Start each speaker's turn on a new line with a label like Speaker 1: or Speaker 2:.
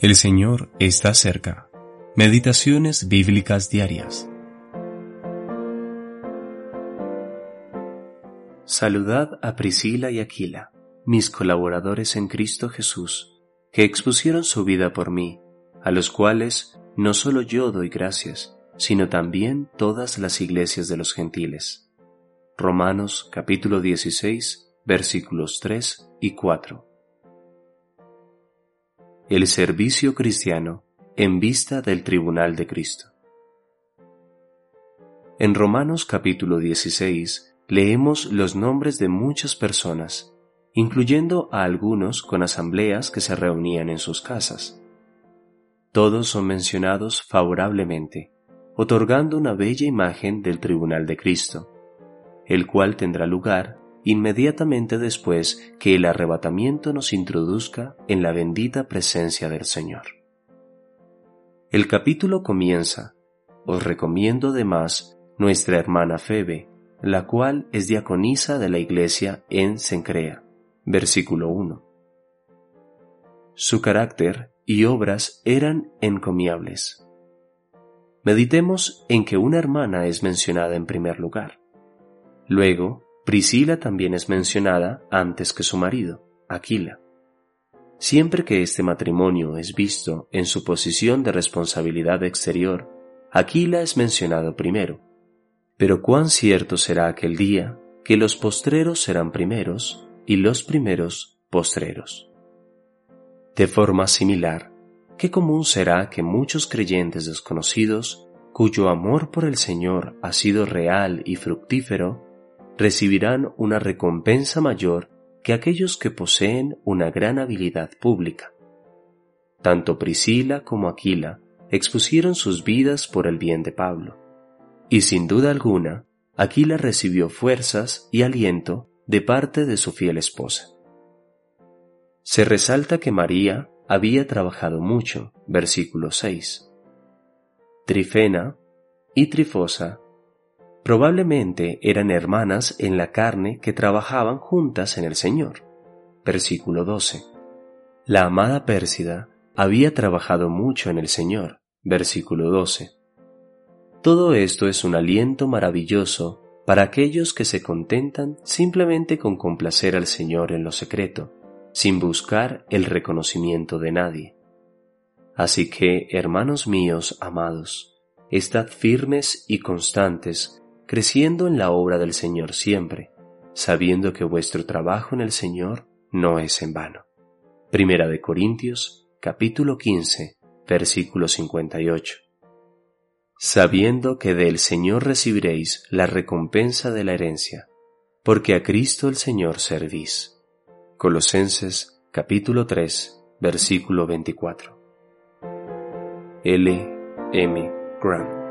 Speaker 1: El Señor está cerca. Meditaciones bíblicas diarias. Saludad a Priscila y Aquila, mis colaboradores en Cristo Jesús, que expusieron su vida por mí, a los cuales no solo yo doy gracias, sino también todas las iglesias de los gentiles. Romanos capítulo 16, versículos 3 y 4 el servicio cristiano en vista del tribunal de Cristo. En Romanos capítulo 16 leemos los nombres de muchas personas, incluyendo a algunos con asambleas que se reunían en sus casas. Todos son mencionados favorablemente, otorgando una bella imagen del tribunal de Cristo, el cual tendrá lugar inmediatamente después que el arrebatamiento nos introduzca en la bendita presencia del Señor. El capítulo comienza, os recomiendo además nuestra hermana Febe, la cual es diaconisa de la iglesia en Sencrea, versículo 1. Su carácter y obras eran encomiables. Meditemos en que una hermana es mencionada en primer lugar. Luego, Priscila también es mencionada antes que su marido, Aquila. Siempre que este matrimonio es visto en su posición de responsabilidad exterior, Aquila es mencionado primero. Pero cuán cierto será aquel día que los postreros serán primeros y los primeros postreros. De forma similar, qué común será que muchos creyentes desconocidos, cuyo amor por el Señor ha sido real y fructífero, recibirán una recompensa mayor que aquellos que poseen una gran habilidad pública. Tanto Priscila como Aquila expusieron sus vidas por el bien de Pablo, y sin duda alguna, Aquila recibió fuerzas y aliento de parte de su fiel esposa. Se resalta que María había trabajado mucho, versículo 6. Trifena y Trifosa Probablemente eran hermanas en la carne que trabajaban juntas en el Señor. Versículo 12. La amada Pérsida había trabajado mucho en el Señor. Versículo 12. Todo esto es un aliento maravilloso para aquellos que se contentan simplemente con complacer al Señor en lo secreto, sin buscar el reconocimiento de nadie. Así que, hermanos míos amados, estad firmes y constantes creciendo en la obra del Señor siempre, sabiendo que vuestro trabajo en el Señor no es en vano. Primera de Corintios, capítulo 15, versículo 58. Sabiendo que del Señor recibiréis la recompensa de la herencia, porque a Cristo el Señor servís. Colosenses, capítulo 3, versículo 24. L. M. Grant